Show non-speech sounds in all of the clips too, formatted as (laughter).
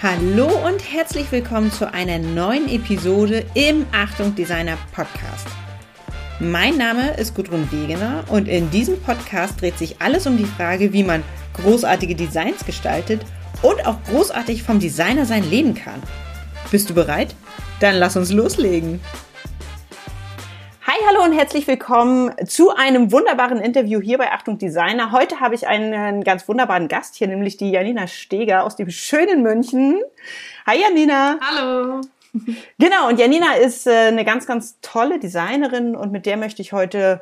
Hallo und herzlich willkommen zu einer neuen Episode im Achtung Designer Podcast. Mein Name ist Gudrun Wegener und in diesem Podcast dreht sich alles um die Frage, wie man großartige Designs gestaltet und auch großartig vom Designer sein leben kann. Bist du bereit? Dann lass uns loslegen. Hi, hallo und herzlich willkommen zu einem wunderbaren Interview hier bei Achtung Designer. Heute habe ich einen ganz wunderbaren Gast hier, nämlich die Janina Steger aus dem schönen München. Hi Janina. Hallo. Genau, und Janina ist äh, eine ganz, ganz tolle Designerin und mit der möchte ich heute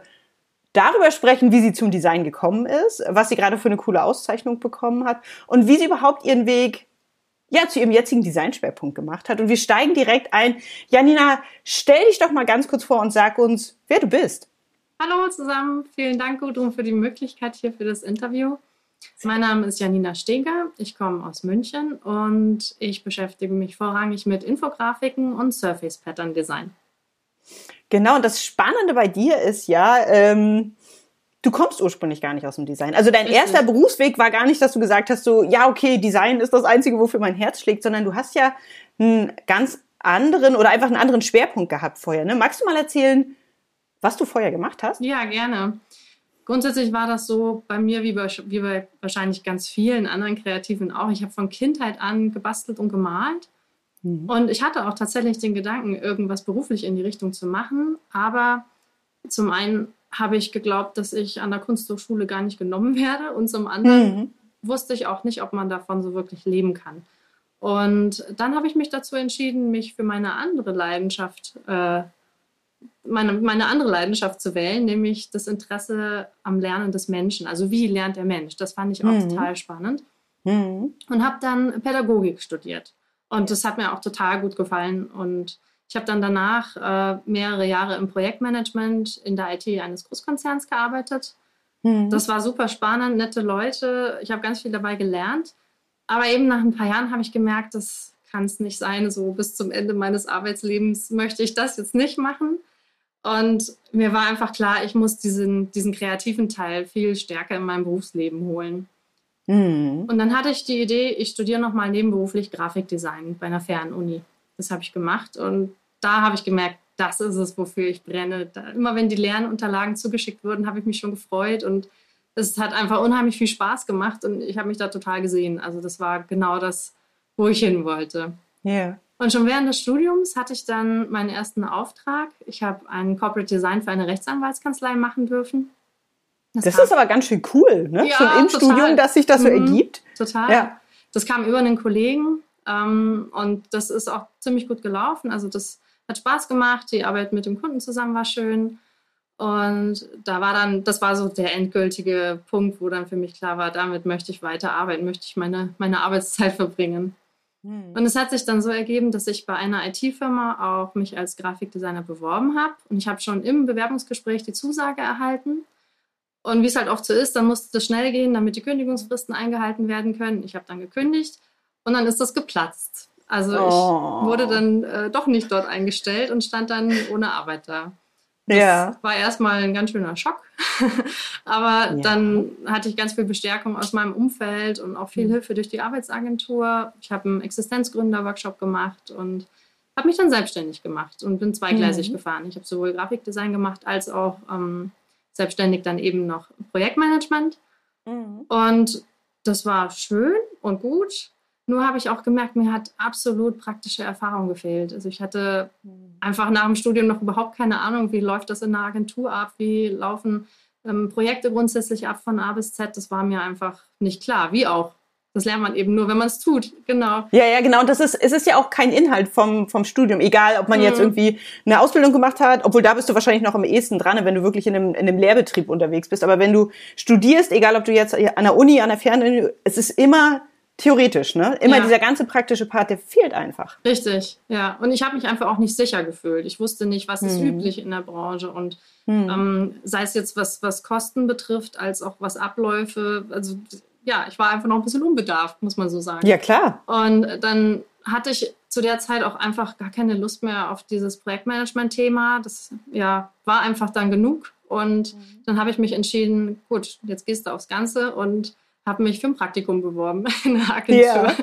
darüber sprechen, wie sie zum Design gekommen ist, was sie gerade für eine coole Auszeichnung bekommen hat und wie sie überhaupt ihren Weg ja, zu ihrem jetzigen Designschwerpunkt gemacht hat. Und wir steigen direkt ein. Janina, stell dich doch mal ganz kurz vor und sag uns, wer du bist. Hallo zusammen, vielen Dank Gudrun für die Möglichkeit hier für das Interview. Mein Name ist Janina Steger, ich komme aus München und ich beschäftige mich vorrangig mit Infografiken und Surface Pattern Design. Genau, und das Spannende bei dir ist ja, ähm, du kommst ursprünglich gar nicht aus dem Design. Also dein Richtig. erster Berufsweg war gar nicht, dass du gesagt hast, so, ja, okay, Design ist das Einzige, wofür mein Herz schlägt, sondern du hast ja einen ganz anderen oder einfach einen anderen Schwerpunkt gehabt vorher. Ne? Magst du mal erzählen, was du vorher gemacht hast? Ja, gerne. Grundsätzlich war das so bei mir wie bei, wie bei wahrscheinlich ganz vielen anderen Kreativen auch. Ich habe von Kindheit an gebastelt und gemalt. Mhm. Und ich hatte auch tatsächlich den Gedanken, irgendwas beruflich in die Richtung zu machen. Aber zum einen habe ich geglaubt, dass ich an der Kunsthochschule gar nicht genommen (laughs) werde. Und zum anderen mhm. wusste ich auch nicht, ob man davon so wirklich leben kann. Und dann habe ich mich dazu entschieden, mich für meine andere Leidenschaft, äh, meine, meine andere Leidenschaft zu wählen, nämlich das Interesse am Lernen des Menschen. Also wie lernt der Mensch? Das fand ich auch mhm. total spannend. Mhm. Und habe dann Pädagogik studiert. Und das hat mir auch total gut gefallen. Und ich habe dann danach äh, mehrere Jahre im Projektmanagement in der IT eines Großkonzerns gearbeitet. Mhm. Das war super spannend, nette Leute. Ich habe ganz viel dabei gelernt. Aber eben nach ein paar Jahren habe ich gemerkt, das kann es nicht sein. So bis zum Ende meines Arbeitslebens möchte ich das jetzt nicht machen. Und mir war einfach klar, ich muss diesen, diesen kreativen Teil viel stärker in meinem Berufsleben holen. Mhm. Und dann hatte ich die Idee, ich studiere nochmal nebenberuflich Grafikdesign bei einer Fernuni. Das habe ich gemacht und da habe ich gemerkt, das ist es, wofür ich brenne. Da, immer wenn die Lernunterlagen zugeschickt wurden, habe ich mich schon gefreut und es hat einfach unheimlich viel Spaß gemacht und ich habe mich da total gesehen. Also das war genau das, wo ich hin wollte. Ja. Yeah. Und schon während des Studiums hatte ich dann meinen ersten Auftrag. Ich habe ein Corporate Design für eine Rechtsanwaltskanzlei machen dürfen. Das, das ist aber ganz schön cool, ne? Ja, schon im total. Studium, dass sich das so mhm, ergibt. Total. Ja. Das kam über einen Kollegen ähm, und das ist auch ziemlich gut gelaufen. Also das hat Spaß gemacht. Die Arbeit mit dem Kunden zusammen war schön. Und da war dann, das war so der endgültige Punkt, wo dann für mich klar war, damit möchte ich weiter arbeiten, möchte ich meine, meine Arbeitszeit (laughs) verbringen. Hm. Und es hat sich dann so ergeben, dass ich bei einer IT-Firma auch mich als Grafikdesigner beworben habe. Und ich habe schon im Bewerbungsgespräch die Zusage erhalten. Und wie es halt oft so ist, dann musste es schnell gehen, damit die Kündigungsfristen eingehalten werden können. Ich habe dann gekündigt und dann ist das geplatzt. Also oh. ich wurde dann äh, doch nicht dort eingestellt und stand dann ohne Arbeit da. Das ja. war erstmal ein ganz schöner Schock. (laughs) Aber ja. dann hatte ich ganz viel Bestärkung aus meinem Umfeld und auch viel mhm. Hilfe durch die Arbeitsagentur. Ich habe einen Existenzgründer-Workshop gemacht und habe mich dann selbstständig gemacht und bin zweigleisig mhm. gefahren. Ich habe sowohl Grafikdesign gemacht als auch ähm, selbstständig dann eben noch Projektmanagement. Mhm. Und das war schön und gut. Nur habe ich auch gemerkt, mir hat absolut praktische Erfahrung gefehlt. Also ich hatte einfach nach dem Studium noch überhaupt keine Ahnung, wie läuft das in einer Agentur ab, wie laufen ähm, Projekte grundsätzlich ab von A bis Z. Das war mir einfach nicht klar. Wie auch. Das lernt man eben nur, wenn man es tut. Genau. Ja, ja, genau. Und das ist, es ist ja auch kein Inhalt vom, vom Studium. Egal, ob man mhm. jetzt irgendwie eine Ausbildung gemacht hat, obwohl da bist du wahrscheinlich noch am ehesten dran, wenn du wirklich in einem, in einem Lehrbetrieb unterwegs bist. Aber wenn du studierst, egal ob du jetzt an der Uni, an der Fernuni, es ist immer theoretisch, ne? Immer ja. dieser ganze praktische Part, der fehlt einfach. Richtig, ja. Und ich habe mich einfach auch nicht sicher gefühlt. Ich wusste nicht, was ist hm. üblich in der Branche und hm. ähm, sei es jetzt was, was Kosten betrifft, als auch was Abläufe. Also ja, ich war einfach noch ein bisschen unbedarft, muss man so sagen. Ja, klar. Und dann hatte ich zu der Zeit auch einfach gar keine Lust mehr auf dieses Projektmanagement-Thema. Das ja, war einfach dann genug. Und mhm. dann habe ich mich entschieden, gut, jetzt gehst du aufs Ganze und habe mich für ein Praktikum beworben (laughs) in einer Agentur. Yeah.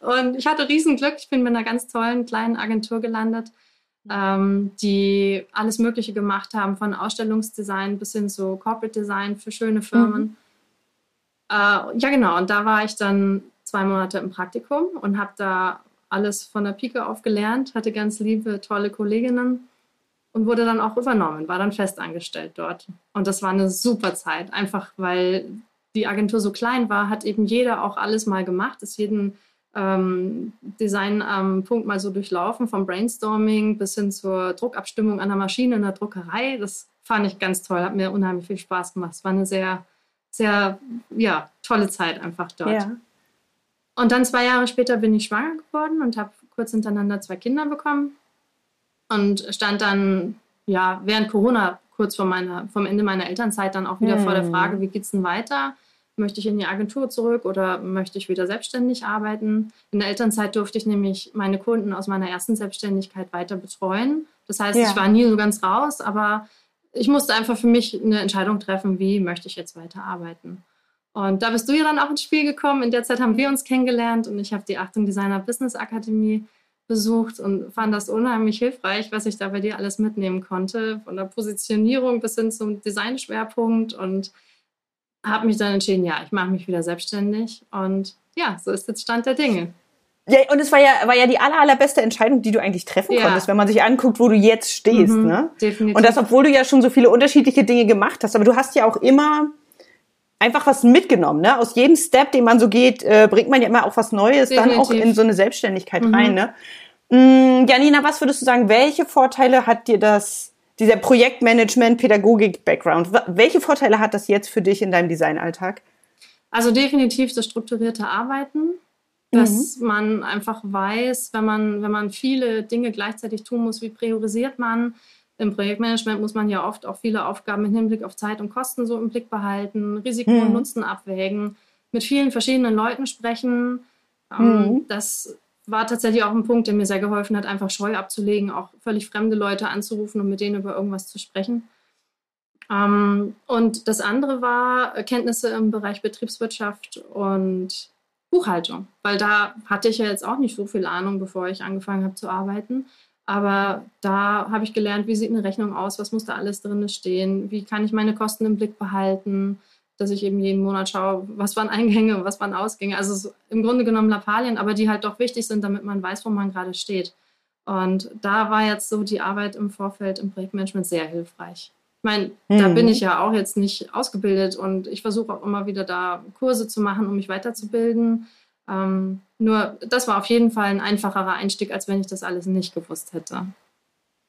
Und ich hatte riesen Glück. Ich bin mit einer ganz tollen kleinen Agentur gelandet, ähm, die alles Mögliche gemacht haben, von Ausstellungsdesign bis hin zu Corporate Design für schöne Firmen. Mhm. Äh, ja, genau. Und da war ich dann zwei Monate im Praktikum und habe da alles von der Pike auf gelernt, hatte ganz liebe, tolle Kolleginnen und wurde dann auch übernommen, war dann festangestellt dort. Und das war eine super Zeit, einfach weil die Agentur so klein war, hat eben jeder auch alles mal gemacht, ist jeden ähm, Design-Punkt ähm, mal so durchlaufen, vom Brainstorming bis hin zur Druckabstimmung an der Maschine in der Druckerei. Das fand ich ganz toll, hat mir unheimlich viel Spaß gemacht. Es war eine sehr, sehr, ja, tolle Zeit einfach dort. Ja. Und dann zwei Jahre später bin ich schwanger geworden und habe kurz hintereinander zwei Kinder bekommen und stand dann ja während Corona kurz vor meiner, vom Ende meiner Elternzeit dann auch wieder hm. vor der hm. Frage, wie geht es denn weiter? Möchte ich in die Agentur zurück oder möchte ich wieder selbstständig arbeiten? In der Elternzeit durfte ich nämlich meine Kunden aus meiner ersten Selbstständigkeit weiter betreuen. Das heißt, ja. ich war nie so ganz raus, aber ich musste einfach für mich eine Entscheidung treffen, wie möchte ich jetzt weiter arbeiten. Und da bist du ja dann auch ins Spiel gekommen. In der Zeit haben wir uns kennengelernt und ich habe die Achtung Designer Business Akademie besucht und fand das unheimlich hilfreich, was ich da bei dir alles mitnehmen konnte, von der Positionierung bis hin zum Designschwerpunkt und habe mich dann entschieden, ja, ich mache mich wieder selbstständig und ja, so ist jetzt Stand der Dinge. Ja, und es war ja, war ja die aller, allerbeste Entscheidung, die du eigentlich treffen ja. konntest, wenn man sich anguckt, wo du jetzt stehst. Mhm, ne? Definitiv. Und das, obwohl du ja schon so viele unterschiedliche Dinge gemacht hast. Aber du hast ja auch immer einfach was mitgenommen. Ne? Aus jedem Step, den man so geht, äh, bringt man ja immer auch was Neues Definitiv. dann auch in so eine Selbstständigkeit mhm. rein. Ne? Mm, Janina, was würdest du sagen, welche Vorteile hat dir das, dieser Projektmanagement, Pädagogik, Background, welche Vorteile hat das jetzt für dich in deinem Designalltag? Also definitiv das strukturierte Arbeiten, dass mhm. man einfach weiß, wenn man, wenn man viele Dinge gleichzeitig tun muss, wie priorisiert man, im Projektmanagement muss man ja oft auch viele Aufgaben im Hinblick auf Zeit und Kosten so im Blick behalten, Risiko mhm. und Nutzen abwägen, mit vielen verschiedenen Leuten sprechen. Mhm. Das war tatsächlich auch ein Punkt, der mir sehr geholfen hat, einfach Scheu abzulegen, auch völlig fremde Leute anzurufen und mit denen über irgendwas zu sprechen. Ähm, und das andere war Kenntnisse im Bereich Betriebswirtschaft und Buchhaltung, weil da hatte ich ja jetzt auch nicht so viel Ahnung, bevor ich angefangen habe zu arbeiten. Aber da habe ich gelernt, wie sieht eine Rechnung aus, was muss da alles drin stehen, wie kann ich meine Kosten im Blick behalten, dass ich eben jeden Monat schaue, was waren Eingänge was waren Ausgänge. Also so im Grunde genommen Lappalien, aber die halt doch wichtig sind, damit man weiß, wo man gerade steht. Und da war jetzt so die Arbeit im Vorfeld im Projektmanagement sehr hilfreich. Ich meine, mhm. da bin ich ja auch jetzt nicht ausgebildet und ich versuche auch immer wieder da Kurse zu machen, um mich weiterzubilden. Ähm, nur das war auf jeden Fall ein einfacherer Einstieg, als wenn ich das alles nicht gewusst hätte.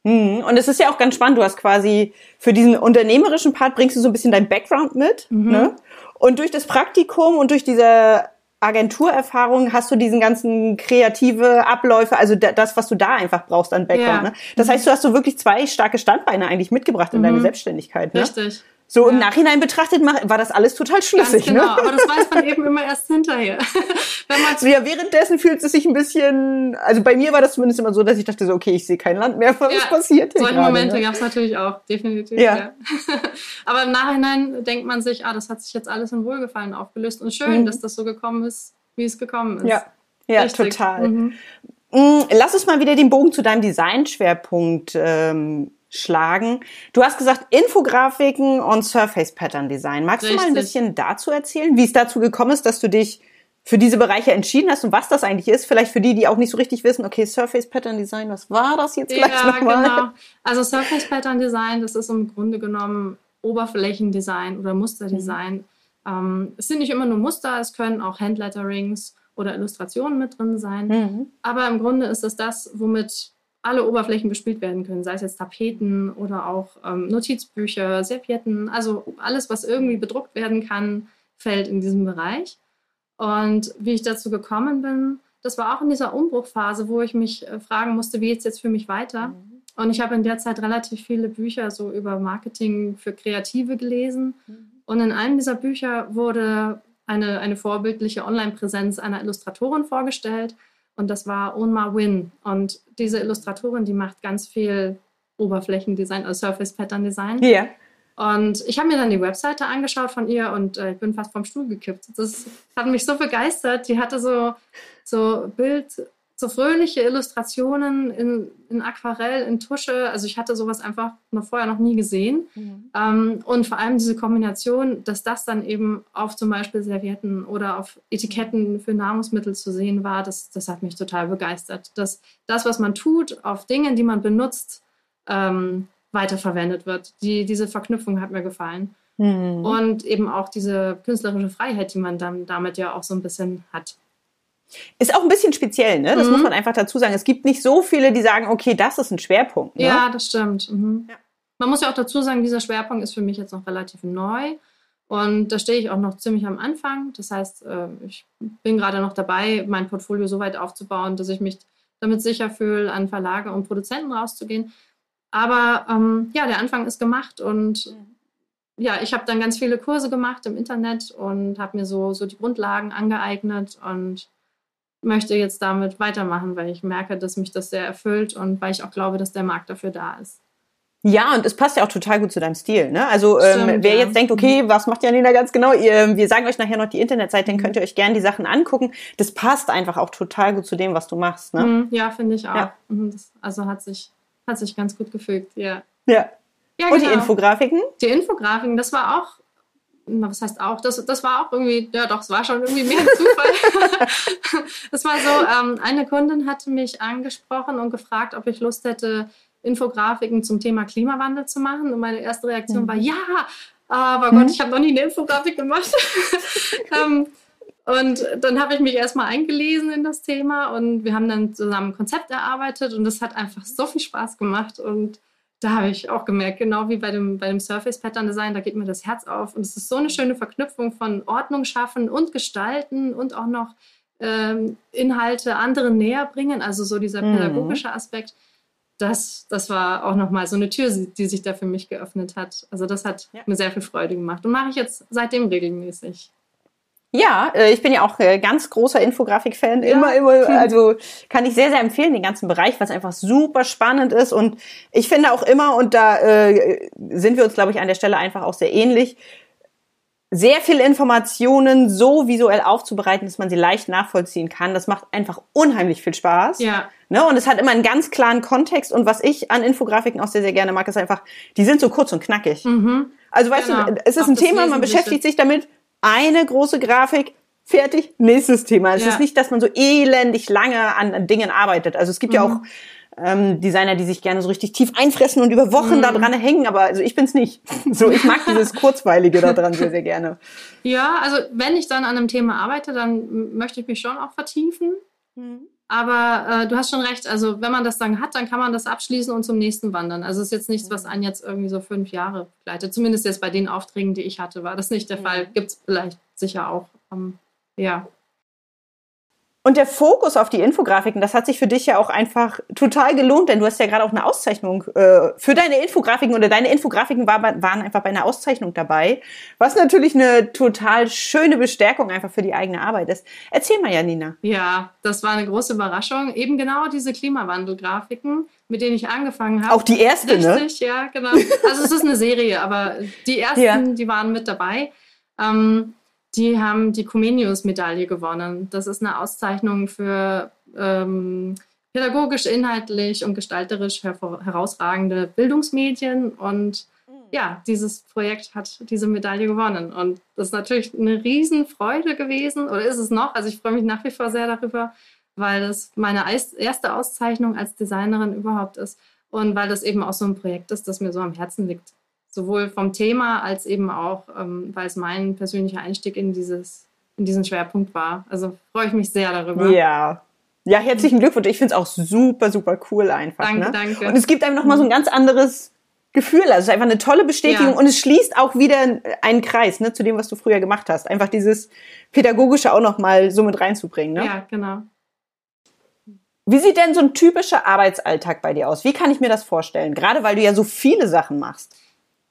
Mhm. Und es ist ja auch ganz spannend, du hast quasi für diesen unternehmerischen Part bringst du so ein bisschen dein Background mit. Mhm. Ne? Und durch das Praktikum und durch diese Agenturerfahrung hast du diesen ganzen kreative Abläufe, also das, was du da einfach brauchst an Background. Ja. Ne? Das heißt, du hast so wirklich zwei starke Standbeine eigentlich mitgebracht in mhm. deine Selbstständigkeit. Ne? Richtig. So ja. im Nachhinein betrachtet war das alles total schlüssig. Ganz genau, ne? aber das weiß man eben (laughs) immer erst hinterher. (laughs) Wenn man ja, währenddessen fühlt es sich ein bisschen, also bei mir war das zumindest immer so, dass ich dachte so, okay, ich sehe kein Land mehr, was ja, passiert hier Solche gerade, Momente ne? gab es natürlich auch, definitiv. Ja. ja. (laughs) aber im Nachhinein denkt man sich, ah, das hat sich jetzt alles in Wohlgefallen aufgelöst und schön, mhm. dass das so gekommen ist, wie es gekommen ist. Ja, ja total. Mhm. Mm, lass uns mal wieder den Bogen zu deinem Designschwerpunkt ähm, schlagen. Du hast gesagt, Infografiken und Surface Pattern Design. Magst Richtig. du mal ein bisschen dazu erzählen, wie es dazu gekommen ist, dass du dich für diese Bereiche entschieden hast und was das eigentlich ist? Vielleicht für die, die auch nicht so richtig wissen, okay, Surface Pattern Design, was war das jetzt gleich ja, nochmal? Genau. Also Surface Pattern Design, das ist im Grunde genommen Oberflächendesign oder Musterdesign. Mhm. Ähm, es sind nicht immer nur Muster, es können auch Handletterings oder Illustrationen mit drin sein. Mhm. Aber im Grunde ist es das, womit alle Oberflächen bespielt werden können, sei es jetzt Tapeten oder auch ähm, Notizbücher, Servietten, also alles, was irgendwie bedruckt werden kann, fällt in diesem Bereich. Und wie ich dazu gekommen bin, das war auch in dieser Umbruchphase, wo ich mich äh, fragen musste, wie geht es jetzt für mich weiter? Mhm. Und ich habe in der Zeit relativ viele Bücher so über Marketing für Kreative gelesen. Mhm. Und in einem dieser Bücher wurde eine, eine vorbildliche Online-Präsenz einer Illustratorin vorgestellt und das war Onma Win. Und diese Illustratorin, die macht ganz viel Oberflächendesign, also Surface Pattern Design. Ja. Und ich habe mir dann die Webseite angeschaut von ihr und äh, ich bin fast vom Stuhl gekippt. Das hat mich so begeistert. Die hatte so, so Bild, so fröhliche Illustrationen in, in Aquarell, in Tusche. Also ich hatte sowas einfach noch vorher noch nie gesehen. Mhm. Ähm, und vor allem diese Kombination, dass das dann eben auf zum Beispiel Servietten oder auf Etiketten für Nahrungsmittel zu sehen war, das, das hat mich total begeistert. Dass das, was man tut, auf Dingen, die man benutzt, ähm, weiterverwendet wird. Die, diese Verknüpfung hat mir gefallen. Mhm. Und eben auch diese künstlerische Freiheit, die man dann damit ja auch so ein bisschen hat. Ist auch ein bisschen speziell, ne? Das mhm. muss man einfach dazu sagen. Es gibt nicht so viele, die sagen, okay, das ist ein Schwerpunkt. Ne? Ja, das stimmt. Mhm. Ja. Man muss ja auch dazu sagen, dieser Schwerpunkt ist für mich jetzt noch relativ neu. Und da stehe ich auch noch ziemlich am Anfang. Das heißt, äh, ich bin gerade noch dabei, mein Portfolio so weit aufzubauen, dass ich mich damit sicher fühle, an Verlage und Produzenten rauszugehen. Aber ähm, ja, der Anfang ist gemacht und ja, ich habe dann ganz viele Kurse gemacht im Internet und habe mir so, so die Grundlagen angeeignet und möchte jetzt damit weitermachen, weil ich merke, dass mich das sehr erfüllt und weil ich auch glaube, dass der Markt dafür da ist. Ja, und es passt ja auch total gut zu deinem Stil. Ne? Also ähm, Stimmt, wer ja. jetzt denkt, okay, was macht Janina ganz genau? Ihr, wir sagen euch nachher noch die Internetseite, dann könnt ihr euch gerne die Sachen angucken. Das passt einfach auch total gut zu dem, was du machst. Ne? Mhm, ja, finde ich auch. Ja. Mhm, also hat sich, hat sich ganz gut gefügt, ja. Ja. ja und genau. die Infografiken? Die Infografiken, das war auch was heißt auch, das, das war auch irgendwie, ja doch, es war schon irgendwie mehr Zufall. (laughs) das war so, ähm, eine Kundin hatte mich angesprochen und gefragt, ob ich Lust hätte, Infografiken zum Thema Klimawandel zu machen. Und meine erste Reaktion mhm. war, ja, aber mhm. Gott, ich habe noch nie eine Infografik gemacht. (laughs) ähm, und dann habe ich mich erstmal eingelesen in das Thema und wir haben dann zusammen ein Konzept erarbeitet und das hat einfach so viel Spaß gemacht und da habe ich auch gemerkt, genau wie bei dem, bei dem Surface Pattern Design, da geht mir das Herz auf. Und es ist so eine schöne Verknüpfung von Ordnung schaffen und gestalten und auch noch ähm, Inhalte anderen näher bringen. Also so dieser mhm. pädagogische Aspekt. Das, das war auch nochmal so eine Tür, die sich da für mich geöffnet hat. Also das hat ja. mir sehr viel Freude gemacht und mache ich jetzt seitdem regelmäßig. Ja, äh, ich bin ja auch äh, ganz großer Infografik-Fan. Ja. Immer, immer, also kann ich sehr, sehr empfehlen, den ganzen Bereich, was einfach super spannend ist. Und ich finde auch immer, und da äh, sind wir uns, glaube ich, an der Stelle einfach auch sehr ähnlich, sehr viele Informationen so visuell aufzubereiten, dass man sie leicht nachvollziehen kann. Das macht einfach unheimlich viel Spaß. Ja. Ne? Und es hat immer einen ganz klaren Kontext. Und was ich an Infografiken auch sehr, sehr gerne mag, ist einfach, die sind so kurz und knackig. Mhm. Also weißt genau. du, es ist auch ein Thema, man beschäftigt sich damit, eine große Grafik, fertig, nächstes Thema. Es ja. ist nicht, dass man so elendig lange an, an Dingen arbeitet. Also es gibt mhm. ja auch ähm, Designer, die sich gerne so richtig tief einfressen und über Wochen mhm. da dran hängen, aber also ich bin's nicht. (laughs) So, ich mag dieses Kurzweilige da dran sehr, sehr gerne. Ja, also wenn ich dann an einem Thema arbeite, dann möchte ich mich schon auch vertiefen. Mhm. Aber äh, du hast schon recht, also wenn man das dann hat, dann kann man das abschließen und zum nächsten wandern. Also es ist jetzt nichts, was einen jetzt irgendwie so fünf Jahre begleitet. Zumindest jetzt bei den Aufträgen, die ich hatte, war das nicht der mhm. Fall. Gibt es vielleicht sicher auch. Ähm, ja. Und der Fokus auf die Infografiken, das hat sich für dich ja auch einfach total gelohnt, denn du hast ja gerade auch eine Auszeichnung äh, für deine Infografiken oder deine Infografiken war, waren einfach bei einer Auszeichnung dabei, was natürlich eine total schöne Bestärkung einfach für die eigene Arbeit ist. Erzähl mal, Janina. Ja, das war eine große Überraschung. Eben genau diese Klimawandelgrafiken, mit denen ich angefangen habe. Auch die erste, Richtig, ne? Richtig, ja, genau. Also es ist eine Serie, aber die ersten, ja. die waren mit dabei. Ähm, die haben die Comenius-Medaille gewonnen. Das ist eine Auszeichnung für ähm, pädagogisch, inhaltlich und gestalterisch herausragende Bildungsmedien. Und mhm. ja, dieses Projekt hat diese Medaille gewonnen. Und das ist natürlich eine Riesenfreude gewesen, oder ist es noch? Also ich freue mich nach wie vor sehr darüber, weil das meine erste Auszeichnung als Designerin überhaupt ist. Und weil das eben auch so ein Projekt ist, das mir so am Herzen liegt sowohl vom Thema als eben auch, ähm, weil es mein persönlicher Einstieg in dieses in diesen Schwerpunkt war. Also freue ich mich sehr darüber. Ja. Ja, herzlichen Glückwunsch. Ich finde es auch super, super cool einfach. Danke, ne? danke. Und es gibt einem nochmal so ein ganz anderes Gefühl. Also es ist einfach eine tolle Bestätigung ja. und es schließt auch wieder einen Kreis ne, zu dem, was du früher gemacht hast. Einfach dieses Pädagogische auch nochmal so mit reinzubringen. Ne? Ja, genau. Wie sieht denn so ein typischer Arbeitsalltag bei dir aus? Wie kann ich mir das vorstellen? Gerade weil du ja so viele Sachen machst.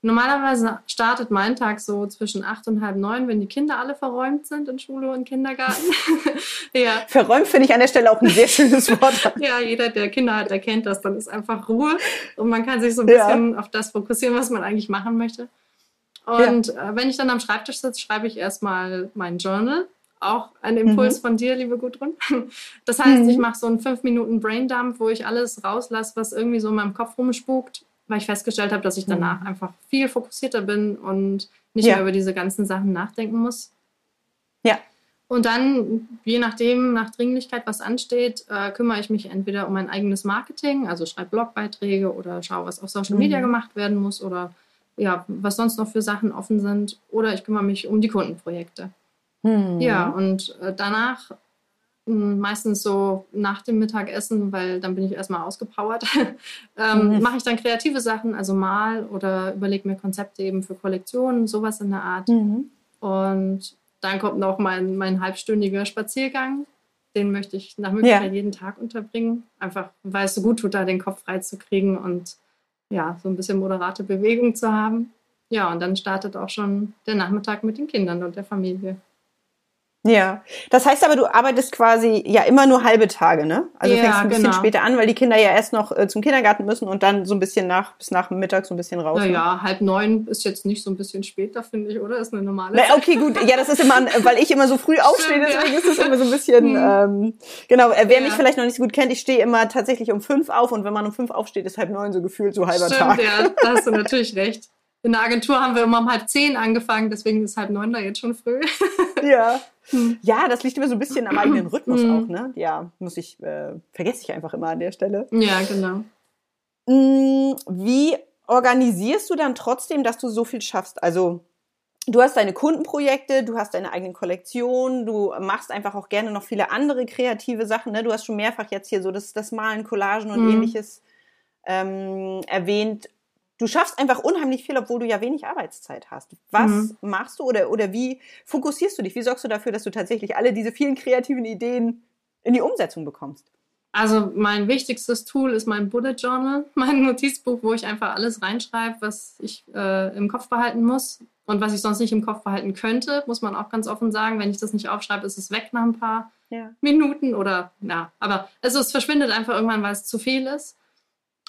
Normalerweise startet mein Tag so zwischen acht und halb neun, wenn die Kinder alle verräumt sind in Schule und Kindergarten. (laughs) ja. Verräumt finde ich an der Stelle auch ein sehr schönes Wort. (laughs) ja, jeder, der Kinder hat, der kennt das. Dann ist einfach Ruhe und man kann sich so ein bisschen ja. auf das fokussieren, was man eigentlich machen möchte. Und ja. äh, wenn ich dann am Schreibtisch sitze, schreibe ich erstmal mein Journal. Auch ein Impuls mhm. von dir, liebe Gudrun. Das heißt, mhm. ich mache so einen 5 Minuten Braindump, wo ich alles rauslasse, was irgendwie so in meinem Kopf rumspukt, weil ich festgestellt habe, dass ich danach einfach viel fokussierter bin und nicht ja. mehr über diese ganzen Sachen nachdenken muss. Ja. Und dann, je nachdem, nach Dringlichkeit, was ansteht, äh, kümmere ich mich entweder um mein eigenes Marketing, also schreibe Blogbeiträge oder schaue, was auf Social Media mhm. gemacht werden muss oder ja, was sonst noch für Sachen offen sind. Oder ich kümmere mich um die Kundenprojekte. Mhm. Ja, und äh, danach meistens so nach dem Mittagessen, weil dann bin ich erstmal ausgepowert, (laughs) ähm, mhm. mache ich dann kreative Sachen, also mal oder überlege mir Konzepte eben für Kollektionen, sowas in der Art. Mhm. Und dann kommt noch mein, mein halbstündiger Spaziergang. Den möchte ich nach Möglichkeit ja. jeden Tag unterbringen. Einfach, weil es so gut tut, da den Kopf frei zu kriegen und ja, so ein bisschen moderate Bewegung zu haben. Ja, und dann startet auch schon der Nachmittag mit den Kindern und der Familie. Ja, das heißt aber, du arbeitest quasi ja immer nur halbe Tage, ne? Also ja, fängst ein bisschen genau. später an, weil die Kinder ja erst noch äh, zum Kindergarten müssen und dann so ein bisschen nach bis nach Mittag so ein bisschen raus. Naja, ne? halb neun ist jetzt nicht so ein bisschen später, finde ich, oder? Ist eine normale. Na, okay, gut. Ja, das ist immer, weil ich immer so früh (laughs) aufstehe, deswegen ja. ist es immer so ein bisschen. Hm. Ähm, genau, äh, wer ja. mich vielleicht noch nicht so gut kennt, ich stehe immer tatsächlich um fünf auf und wenn man um fünf aufsteht, ist halb neun so gefühlt so halber Stimmt, Tag. Ja, da hast du natürlich recht. In der Agentur haben wir immer um halb zehn angefangen, deswegen ist halb neun da jetzt schon früh. Ja. (laughs) Hm. Ja, das liegt immer so ein bisschen am eigenen Rhythmus hm. auch, ne? Ja, muss ich, äh, vergesse ich einfach immer an der Stelle. Ja, genau. Hm, wie organisierst du dann trotzdem, dass du so viel schaffst? Also, du hast deine Kundenprojekte, du hast deine eigenen Kollektionen, du machst einfach auch gerne noch viele andere kreative Sachen. Ne? Du hast schon mehrfach jetzt hier so das, das Malen, Collagen und mhm. ähnliches ähm, erwähnt du schaffst einfach unheimlich viel, obwohl du ja wenig Arbeitszeit hast. Was mhm. machst du oder, oder wie fokussierst du dich? Wie sorgst du dafür, dass du tatsächlich alle diese vielen kreativen Ideen in die Umsetzung bekommst? Also mein wichtigstes Tool ist mein Bullet Journal, (laughs) mein Notizbuch, wo ich einfach alles reinschreibe, was ich äh, im Kopf behalten muss und was ich sonst nicht im Kopf behalten könnte, muss man auch ganz offen sagen. Wenn ich das nicht aufschreibe, ist es weg nach ein paar ja. Minuten oder ja, aber also es verschwindet einfach irgendwann, weil es zu viel ist.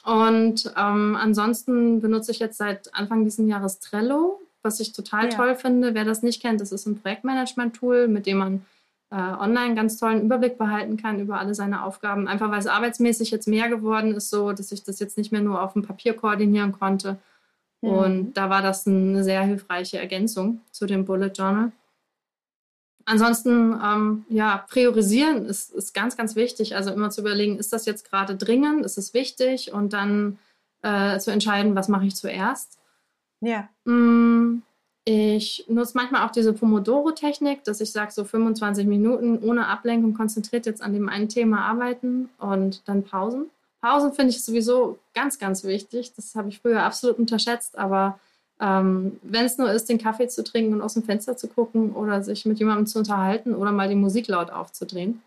Und ähm, ansonsten benutze ich jetzt seit Anfang dieses Jahres Trello, was ich total ja. toll finde. Wer das nicht kennt, das ist ein Projektmanagement-Tool, mit dem man äh, online ganz tollen Überblick behalten kann über alle seine Aufgaben. Einfach weil es arbeitsmäßig jetzt mehr geworden ist, so dass ich das jetzt nicht mehr nur auf dem Papier koordinieren konnte. Mhm. Und da war das eine sehr hilfreiche Ergänzung zu dem Bullet Journal. Ansonsten, ähm, ja, priorisieren ist, ist ganz, ganz wichtig. Also immer zu überlegen, ist das jetzt gerade dringend, ist es wichtig und dann äh, zu entscheiden, was mache ich zuerst. Ja. Mm, ich nutze manchmal auch diese Pomodoro-Technik, dass ich sage, so 25 Minuten ohne Ablenkung konzentriert jetzt an dem einen Thema arbeiten und dann Pausen. Pausen finde ich sowieso ganz, ganz wichtig. Das habe ich früher absolut unterschätzt, aber ähm, Wenn es nur ist, den Kaffee zu trinken und aus dem Fenster zu gucken oder sich mit jemandem zu unterhalten oder mal die Musik laut aufzudrehen.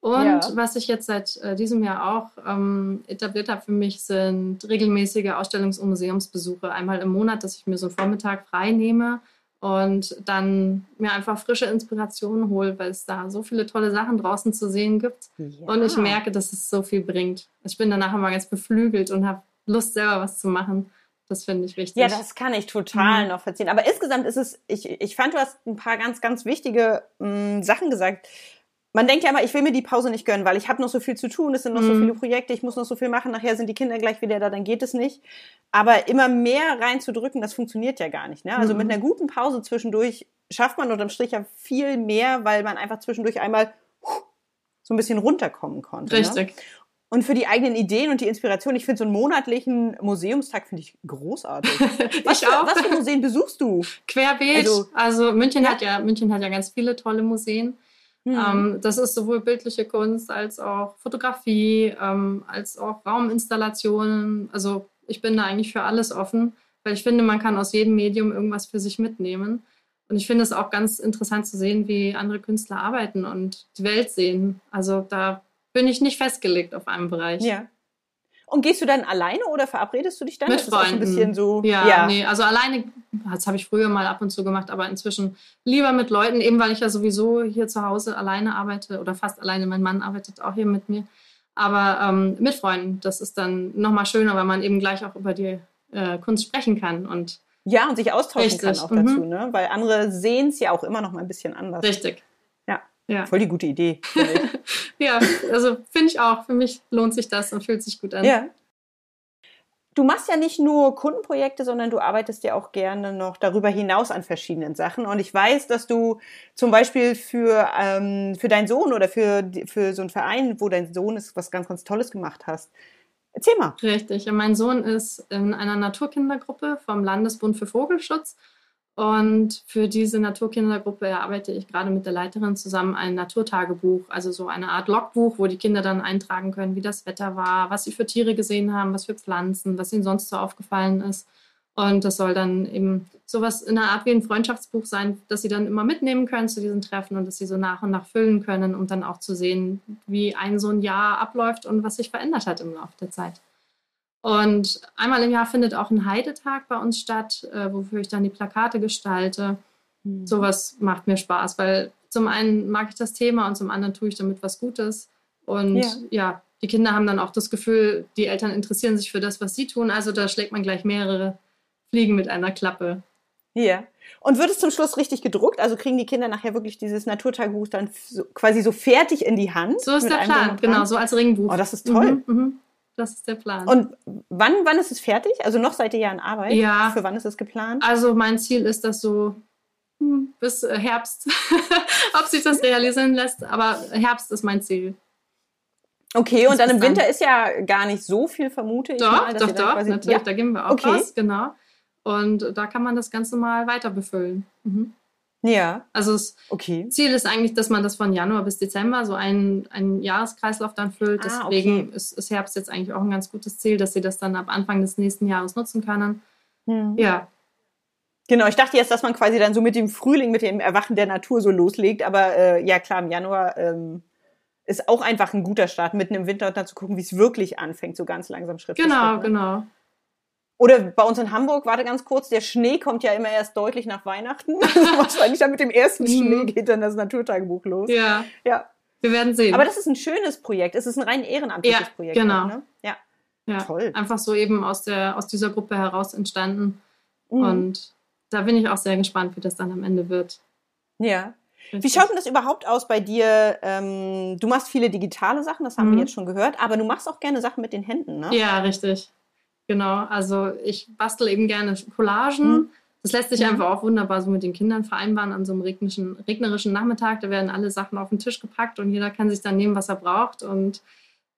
Und ja. was ich jetzt seit äh, diesem Jahr auch ähm, etabliert habe für mich, sind regelmäßige Ausstellungs- und Museumsbesuche. Einmal im Monat, dass ich mir so einen Vormittag frei nehme und dann mir einfach frische Inspirationen hole, weil es da so viele tolle Sachen draußen zu sehen gibt. Ja. Und ich merke, dass es so viel bringt. Ich bin danach immer ganz beflügelt und habe Lust, selber was zu machen. Das finde ich wichtig. Ja, das kann ich total mhm. noch verziehen. Aber insgesamt ist es, ich, ich fand, du hast ein paar ganz, ganz wichtige mh, mm, Sachen gesagt. Man denkt ja immer, ich will mir die Pause nicht gönnen, weil ich habe noch so viel zu tun, es sind noch mhm. so viele Projekte, ich muss noch so viel machen, nachher sind die Kinder gleich wieder da, dann geht es nicht. Aber immer mehr reinzudrücken, das funktioniert ja gar nicht. Ne? Also mhm. mit einer guten Pause zwischendurch schafft man unterm Strich ja viel mehr, weil man einfach zwischendurch einmal so ein bisschen runterkommen konnte. Ne? Richtig. Ne? Und für die eigenen Ideen und die Inspiration, ich finde so einen monatlichen Museumstag finde ich großartig. (laughs) Was, ich auch. was für Museen besuchst du? Querbeet. Also, also München ja. hat ja München hat ja ganz viele tolle Museen. Mhm. Ähm, das ist sowohl bildliche Kunst als auch Fotografie, ähm, als auch Rauminstallationen. Also ich bin da eigentlich für alles offen, weil ich finde, man kann aus jedem Medium irgendwas für sich mitnehmen. Und ich finde es auch ganz interessant zu sehen, wie andere Künstler arbeiten und die Welt sehen. Also da bin ich nicht festgelegt auf einem Bereich. Ja. Und gehst du dann alleine oder verabredest du dich dann? Mit Freunden. ein bisschen so. Ja, ja, nee, also alleine, das habe ich früher mal ab und zu gemacht, aber inzwischen lieber mit Leuten, eben weil ich ja sowieso hier zu Hause alleine arbeite oder fast alleine. Mein Mann arbeitet auch hier mit mir. Aber ähm, mit Freunden, das ist dann nochmal schöner, weil man eben gleich auch über die äh, Kunst sprechen kann und Ja, und sich austauschen Richtig. kann auch mhm. dazu, ne? Weil andere sehen es ja auch immer noch mal ein bisschen anders. Richtig. Ja. ja. Voll die gute Idee. (laughs) ja, also finde ich auch. Für mich lohnt sich das und fühlt sich gut an. Ja. Du machst ja nicht nur Kundenprojekte, sondern du arbeitest ja auch gerne noch darüber hinaus an verschiedenen Sachen. Und ich weiß, dass du zum Beispiel für, ähm, für deinen Sohn oder für, für so einen Verein, wo dein Sohn ist, was ganz, ganz Tolles gemacht hast. Erzähl mal. Richtig. Mein Sohn ist in einer Naturkindergruppe vom Landesbund für Vogelschutz. Und für diese Naturkindergruppe erarbeite ich gerade mit der Leiterin zusammen ein Naturtagebuch, also so eine Art Logbuch, wo die Kinder dann eintragen können, wie das Wetter war, was sie für Tiere gesehen haben, was für Pflanzen, was ihnen sonst so aufgefallen ist. Und das soll dann eben sowas in einer Art wie ein Freundschaftsbuch sein, das sie dann immer mitnehmen können zu diesen Treffen und das sie so nach und nach füllen können, um dann auch zu sehen, wie ein so ein Jahr abläuft und was sich verändert hat im Laufe der Zeit. Und einmal im Jahr findet auch ein Heidetag bei uns statt, äh, wofür ich dann die Plakate gestalte. Mhm. Sowas macht mir Spaß, weil zum einen mag ich das Thema und zum anderen tue ich damit was Gutes. Und ja. ja, die Kinder haben dann auch das Gefühl, die Eltern interessieren sich für das, was sie tun. Also da schlägt man gleich mehrere Fliegen mit einer Klappe. Ja. Und wird es zum Schluss richtig gedruckt? Also kriegen die Kinder nachher wirklich dieses Naturtagebuch dann so, quasi so fertig in die Hand? So ist der Plan, genau, so als Ringbuch. Oh, das ist toll. Mhm, mh. Das ist der Plan. Und wann, wann ist es fertig? Also noch seid ihr ja in Arbeit. Ja. Für wann ist es geplant? Also mein Ziel ist das so hm, bis äh, Herbst. (laughs) Ob sich das realisieren lässt, aber Herbst ist mein Ziel. Okay, und dann im Winter dann. ist ja gar nicht so viel, vermute ich doch, mal. Doch, doch, natürlich. Ja. Da geben wir auch okay. was, genau. Und da kann man das Ganze mal weiter befüllen. Mhm. Ja. Also das okay. Ziel ist eigentlich, dass man das von Januar bis Dezember so einen, einen Jahreskreislauf dann füllt. Ah, Deswegen okay. ist, ist, Herbst jetzt eigentlich auch ein ganz gutes Ziel, dass sie das dann ab Anfang des nächsten Jahres nutzen können. Hm. Ja. Genau, ich dachte jetzt, dass man quasi dann so mit dem Frühling, mit dem Erwachen der Natur so loslegt. Aber äh, ja klar, im Januar ähm, ist auch einfach ein guter Start, mitten im Winter dann zu gucken, wie es wirklich anfängt, so ganz langsam Schritt genau, für Schritt. Genau, genau. Oder bei uns in Hamburg, warte ganz kurz, der Schnee kommt ja immer erst deutlich nach Weihnachten. (laughs) Wahrscheinlich dann mit dem ersten mhm. Schnee geht dann das Naturtagebuch los. Ja. Ja. Wir werden sehen. Aber das ist ein schönes Projekt. Es ist ein rein ehrenamtliches ja, Projekt. Genau. Ne? Ja. ja. Toll. Einfach so eben aus, der, aus dieser Gruppe heraus entstanden. Mhm. Und da bin ich auch sehr gespannt, wie das dann am Ende wird. Ja. Wie schaut denn das überhaupt aus bei dir? Ähm, du machst viele digitale Sachen, das haben mhm. wir jetzt schon gehört, aber du machst auch gerne Sachen mit den Händen, ne? Ja, richtig. Genau, also ich bastel eben gerne Collagen. Mhm. Das lässt sich mhm. einfach auch wunderbar so mit den Kindern vereinbaren an so einem regnerischen, regnerischen Nachmittag. Da werden alle Sachen auf den Tisch gepackt und jeder kann sich dann nehmen, was er braucht. Und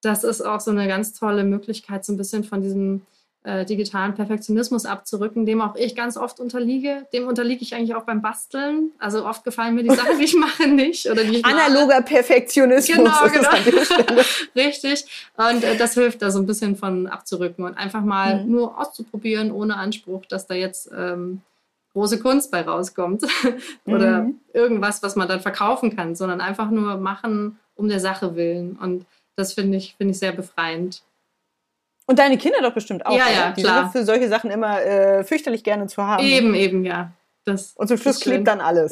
das ist auch so eine ganz tolle Möglichkeit, so ein bisschen von diesem äh, digitalen Perfektionismus abzurücken, dem auch ich ganz oft unterliege. Dem unterliege ich eigentlich auch beim Basteln. Also oft gefallen mir die Sachen, die ich (laughs) mache, nicht. Oder die ich Analoger mache. Perfektionismus. Genau, genau. (laughs) Richtig. Und äh, das hilft da so ein bisschen von abzurücken und einfach mal mhm. nur auszuprobieren, ohne Anspruch, dass da jetzt ähm, große Kunst bei rauskommt. (laughs) Oder mhm. irgendwas, was man dann verkaufen kann, sondern einfach nur machen um der Sache willen. Und das finde ich, finde ich sehr befreiend. Und deine Kinder doch bestimmt auch. Ja, ja, Die klar. sind für solche Sachen immer äh, fürchterlich gerne zu haben. Eben, eben, ja. Das und zum Schluss klebt dann alles.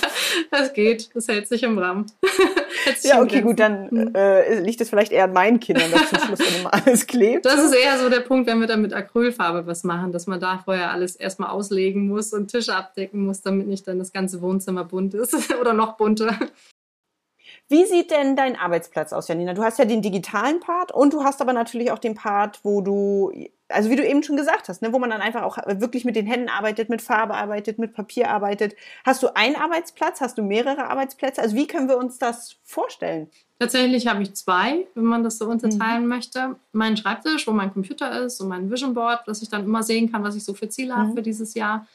(laughs) das geht, das hält sich im Rahmen. (laughs) ja, okay, gut, dann äh, liegt es vielleicht eher an meinen Kindern, dass zum Schluss dann immer (laughs) alles klebt. Das ist eher so der Punkt, wenn wir dann mit Acrylfarbe was machen, dass man da vorher alles erstmal auslegen muss und Tische abdecken muss, damit nicht dann das ganze Wohnzimmer bunt ist oder noch bunter. Wie sieht denn dein Arbeitsplatz aus, Janina? Du hast ja den digitalen Part und du hast aber natürlich auch den Part, wo du, also wie du eben schon gesagt hast, ne, wo man dann einfach auch wirklich mit den Händen arbeitet, mit Farbe arbeitet, mit Papier arbeitet. Hast du einen Arbeitsplatz? Hast du mehrere Arbeitsplätze? Also wie können wir uns das vorstellen? Tatsächlich habe ich zwei, wenn man das so unterteilen mhm. möchte. Mein Schreibtisch, wo mein Computer ist und mein Vision Board, dass ich dann immer sehen kann, was ich so für Ziele mhm. habe für dieses Jahr.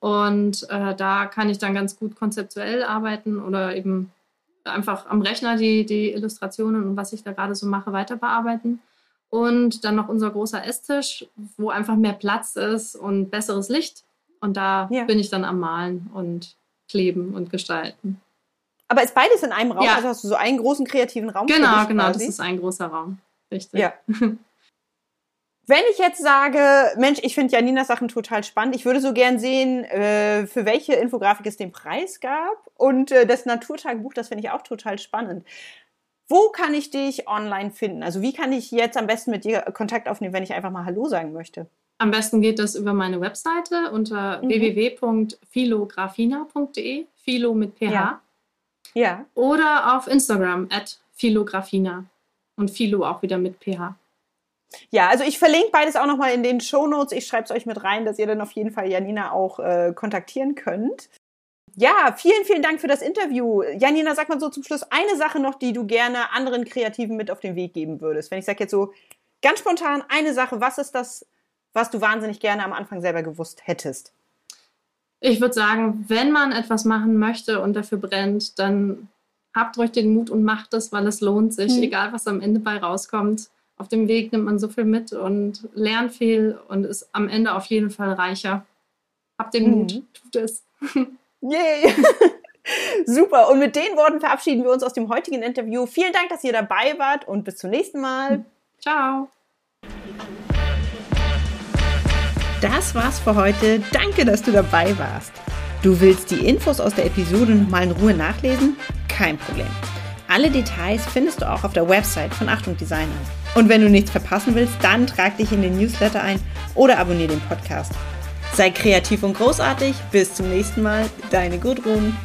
Und äh, da kann ich dann ganz gut konzeptuell arbeiten oder eben einfach am Rechner die, die Illustrationen und was ich da gerade so mache, weiter bearbeiten. Und dann noch unser großer Esstisch, wo einfach mehr Platz ist und besseres Licht. Und da ja. bin ich dann am Malen und kleben und gestalten. Aber ist beides in einem Raum? Ja. Also hast du so einen großen kreativen Raum? Genau, genau, quasi? das ist ein großer Raum. Richtig. Ja. (laughs) Wenn ich jetzt sage, Mensch, ich finde Janinas Sachen total spannend, ich würde so gern sehen, äh, für welche Infografik es den Preis gab und äh, das Naturtagebuch, das finde ich auch total spannend. Wo kann ich dich online finden? Also wie kann ich jetzt am besten mit dir Kontakt aufnehmen, wenn ich einfach mal Hallo sagen möchte? Am besten geht das über meine Webseite unter mhm. www.philografina.de, Philo mit PH. Ja. ja. Oder auf Instagram at Philografina und Philo auch wieder mit PH. Ja, also ich verlinke beides auch nochmal in den Show Notes. Ich schreibe es euch mit rein, dass ihr dann auf jeden Fall Janina auch äh, kontaktieren könnt. Ja, vielen, vielen Dank für das Interview. Janina, sag mal so zum Schluss eine Sache noch, die du gerne anderen Kreativen mit auf den Weg geben würdest. Wenn ich sage jetzt so ganz spontan eine Sache, was ist das, was du wahnsinnig gerne am Anfang selber gewusst hättest? Ich würde sagen, wenn man etwas machen möchte und dafür brennt, dann habt ruhig den Mut und macht es, weil es lohnt sich, hm. egal was am Ende bei rauskommt. Auf dem Weg nimmt man so viel mit und lernt viel und ist am Ende auf jeden Fall reicher. Habt den hm. Mut, tut es. Yay! (laughs) Super. Und mit den Worten verabschieden wir uns aus dem heutigen Interview. Vielen Dank, dass ihr dabei wart und bis zum nächsten Mal. Ciao. Das war's für heute. Danke, dass du dabei warst. Du willst die Infos aus der Episode nochmal in Ruhe nachlesen? Kein Problem. Alle Details findest du auch auf der Website von Achtung Designer. Und wenn du nichts verpassen willst, dann trag dich in den Newsletter ein oder abonniere den Podcast. Sei kreativ und großartig. Bis zum nächsten Mal. Deine Gudrun.